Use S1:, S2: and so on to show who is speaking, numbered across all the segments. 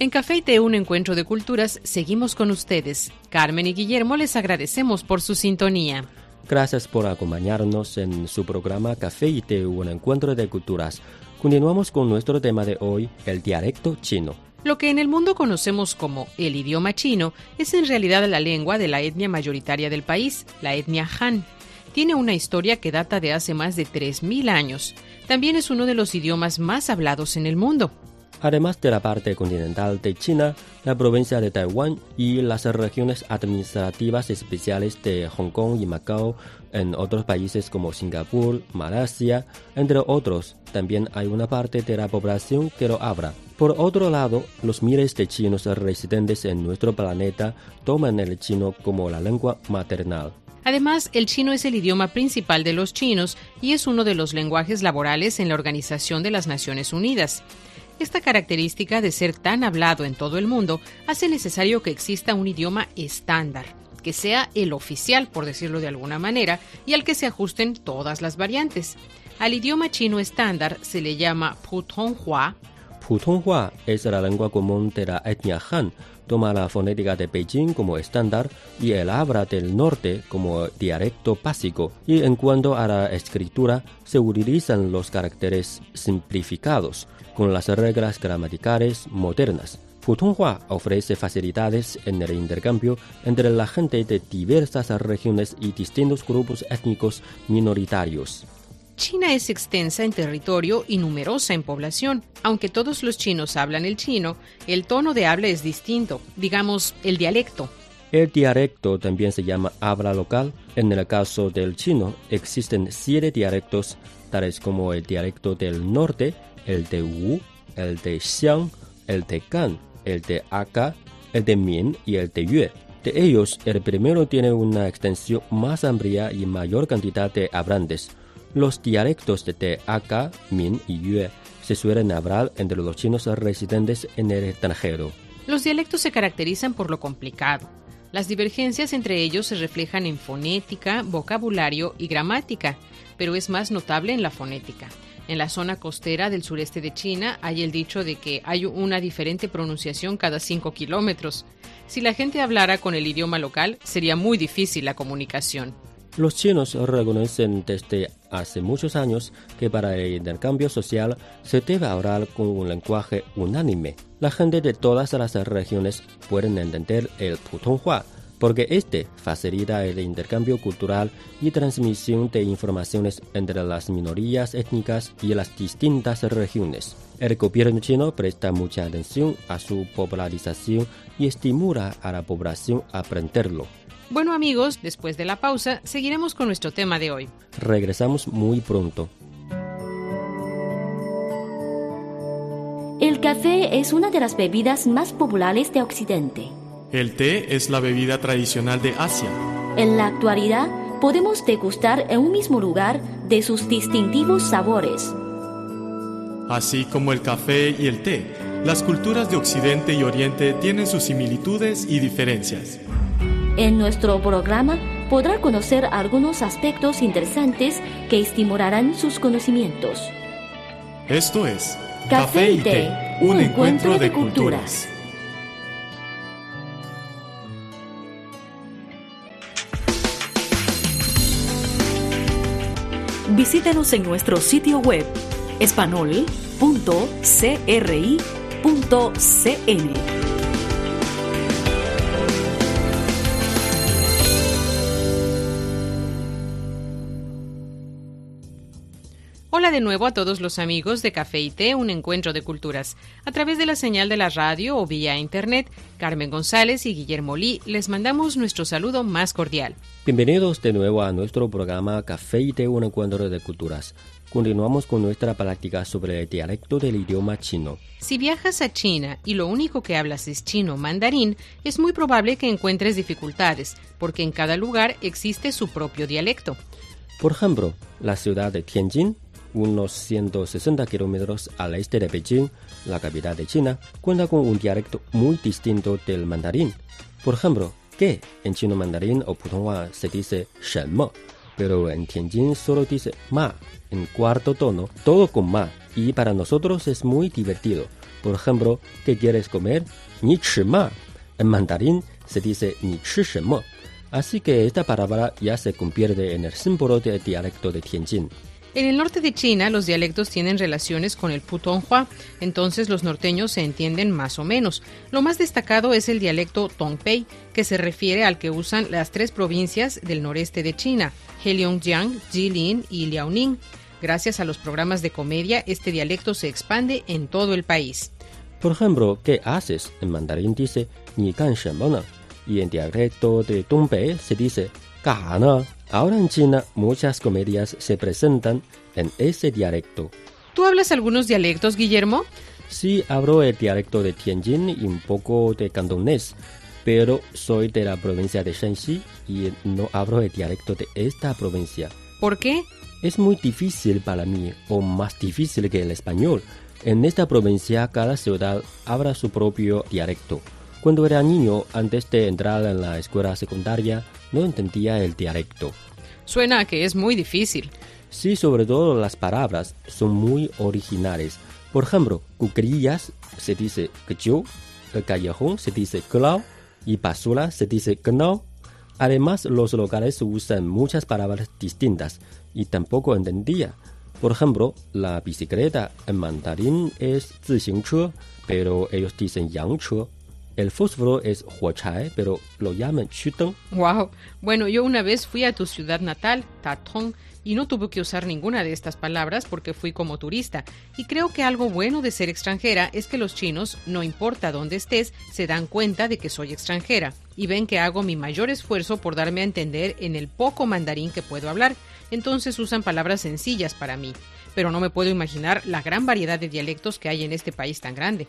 S1: En Café y Té, un encuentro de culturas, seguimos con ustedes. Carmen y Guillermo les agradecemos por su sintonía.
S2: Gracias por acompañarnos en su programa Café y Té, un encuentro de culturas. Continuamos con nuestro tema de hoy, el dialecto chino.
S1: Lo que en el mundo conocemos como el idioma chino es en realidad la lengua de la etnia mayoritaria del país, la etnia Han. Tiene una historia que data de hace más de 3.000 años. También es uno de los idiomas más hablados en el mundo.
S2: Además de la parte continental de China, la provincia de Taiwán y las regiones administrativas especiales de Hong Kong y Macao, en otros países como Singapur, Malasia, entre otros, también hay una parte de la población que lo habla. Por otro lado, los miles de chinos residentes en nuestro planeta toman el chino como la lengua maternal.
S1: Además, el chino es el idioma principal de los chinos y es uno de los lenguajes laborales en la Organización de las Naciones Unidas. Esta característica de ser tan hablado en todo el mundo hace necesario que exista un idioma estándar, que sea el oficial, por decirlo de alguna manera, y al que se ajusten todas las variantes. Al idioma chino estándar se le llama Putonghua.
S2: Putonghua es la lengua común de la etnia Han. Toma la fonética de Beijing como estándar y el habla del norte como dialecto básico. Y en cuanto a la escritura, se utilizan los caracteres simplificados con las reglas gramaticales modernas. Putonghua ofrece facilidades en el intercambio entre la gente de diversas regiones y distintos grupos étnicos minoritarios.
S1: China es extensa en territorio y numerosa en población. Aunque todos los chinos hablan el chino, el tono de habla es distinto, digamos, el dialecto.
S2: El dialecto también se llama habla local. En el caso del chino, existen siete dialectos, tales como el dialecto del norte, el de Wu, el de Xiang, el de Gan, el de Aka, el de Min y el de Yue. De ellos, el primero tiene una extensión más amplia y mayor cantidad de hablantes. Los dialectos de Aka, Min y Yue se suelen hablar entre los chinos residentes en el extranjero.
S1: Los dialectos se caracterizan por lo complicado. Las divergencias entre ellos se reflejan en fonética, vocabulario y gramática, pero es más notable en la fonética. En la zona costera del sureste de China hay el dicho de que hay una diferente pronunciación cada 5 kilómetros. Si la gente hablara con el idioma local, sería muy difícil la comunicación.
S2: Los chinos reconocen desde hace muchos años que para el intercambio social se debe hablar con un lenguaje unánime. La gente de todas las regiones pueden entender el Putonghua, porque este facilita el intercambio cultural y transmisión de informaciones entre las minorías étnicas y las distintas regiones. El gobierno chino presta mucha atención a su popularización y estimula a la población a aprenderlo.
S1: Bueno amigos, después de la pausa, seguiremos con nuestro tema de hoy.
S2: Regresamos muy pronto.
S3: El café es una de las bebidas más populares de Occidente.
S4: El té es la bebida tradicional de Asia.
S3: En la actualidad, podemos degustar en un mismo lugar de sus distintivos sabores.
S4: Así como el café y el té, las culturas de Occidente y Oriente tienen sus similitudes y diferencias.
S3: En nuestro programa podrá conocer algunos aspectos interesantes que estimularán sus conocimientos.
S4: Esto es Café y Té, un encuentro de culturas.
S5: Visítenos en nuestro sitio web espanol.cri.cn.
S1: Hola de nuevo a todos los amigos de Café y Té, un encuentro de culturas. A través de la señal de la radio o vía internet, Carmen González y Guillermo Lee les mandamos nuestro saludo más cordial.
S2: Bienvenidos de nuevo a nuestro programa Café y Té, un encuentro de culturas. Continuamos con nuestra práctica sobre el dialecto del idioma chino.
S1: Si viajas a China y lo único que hablas es chino mandarín, es muy probable que encuentres dificultades, porque en cada lugar existe su propio dialecto.
S2: Por ejemplo, la ciudad de Tianjin unos 160 kilómetros al este de Beijing, la capital de China, cuenta con un dialecto muy distinto del mandarín. Por ejemplo, que en chino mandarín o putonghua se dice pero en Tianjin solo dice ma, en cuarto tono, todo con ma, y para nosotros es muy divertido. Por ejemplo, ¿qué quieres comer? Ni ma. En mandarín se dice ni. Así que esta palabra ya se convierte en el símbolo del dialecto de Tianjin.
S1: En el norte de China, los dialectos tienen relaciones con el Putonghua, entonces los norteños se entienden más o menos. Lo más destacado es el dialecto Tongpei, que se refiere al que usan las tres provincias del noreste de China, Heilongjiang, Jilin y Liaoning. Gracias a los programas de comedia, este dialecto se expande en todo el país.
S2: Por ejemplo, ¿qué haces? En mandarín dice ni gan y en dialecto de Tongpei se dice ga Ahora en China muchas comedias se presentan en ese dialecto.
S1: ¿Tú hablas algunos dialectos, Guillermo?
S2: Sí, hablo el dialecto de Tianjin y un poco de cantonés, pero soy de la provincia de Shanxi y no hablo el dialecto de esta provincia.
S1: ¿Por qué?
S2: Es muy difícil para mí, o más difícil que el español. En esta provincia cada ciudad habla su propio dialecto. Cuando era niño, antes de entrar en la escuela secundaria, no entendía el dialecto.
S1: Suena a que es muy difícil.
S2: Sí, sobre todo las palabras son muy originales. Por ejemplo, cucrillas se dice yo, el callejón se dice clau y basura se dice gnau. Además, los locales usan muchas palabras distintas y tampoco entendía. Por ejemplo, la bicicleta en mandarín es 自行车, pero ellos dicen 洋车. El fósforo es huachai, pero lo llaman chuteng.
S1: Wow. Bueno, yo una vez fui a tu ciudad natal, Tatong, y no tuve que usar ninguna de estas palabras porque fui como turista. Y creo que algo bueno de ser extranjera es que los chinos, no importa dónde estés, se dan cuenta de que soy extranjera y ven que hago mi mayor esfuerzo por darme a entender en el poco mandarín que puedo hablar. Entonces usan palabras sencillas para mí. Pero no me puedo imaginar la gran variedad de dialectos que hay en este país tan grande.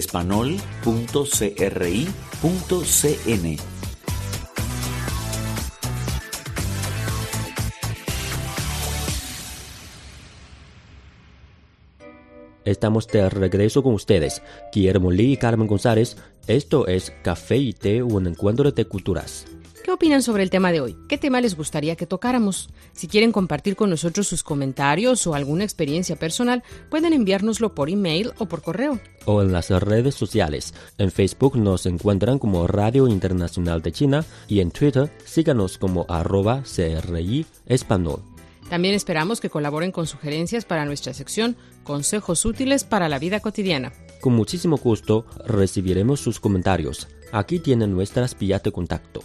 S6: espanol.cri.cn.
S2: Estamos de regreso con ustedes, Guillermo Lee y Carmen González. Esto es Café y Té, un encuentro de culturas.
S1: ¿Qué ¿Qué opinan sobre el tema de hoy? ¿Qué tema les gustaría que tocáramos? Si quieren compartir con nosotros sus comentarios o alguna experiencia personal, pueden enviárnoslo por email o por correo.
S2: O en las redes sociales. En Facebook nos encuentran como Radio Internacional de China y en Twitter síganos como arroba CRI Español.
S1: También esperamos que colaboren con sugerencias para nuestra sección Consejos útiles para la vida cotidiana.
S2: Con muchísimo gusto recibiremos sus comentarios. Aquí tienen nuestras vías de contacto.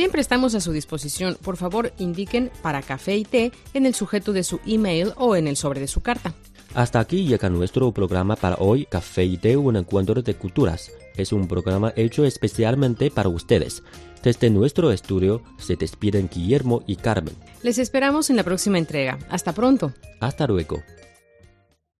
S1: Siempre estamos a su disposición. Por favor, indiquen para café y té en el sujeto de su email o en el sobre de su carta.
S2: Hasta aquí llega nuestro programa para hoy, Café y Té, un encuentro de culturas. Es un programa hecho especialmente para ustedes. Desde nuestro estudio se despiden Guillermo y Carmen.
S1: Les esperamos en la próxima entrega. Hasta pronto.
S2: Hasta luego.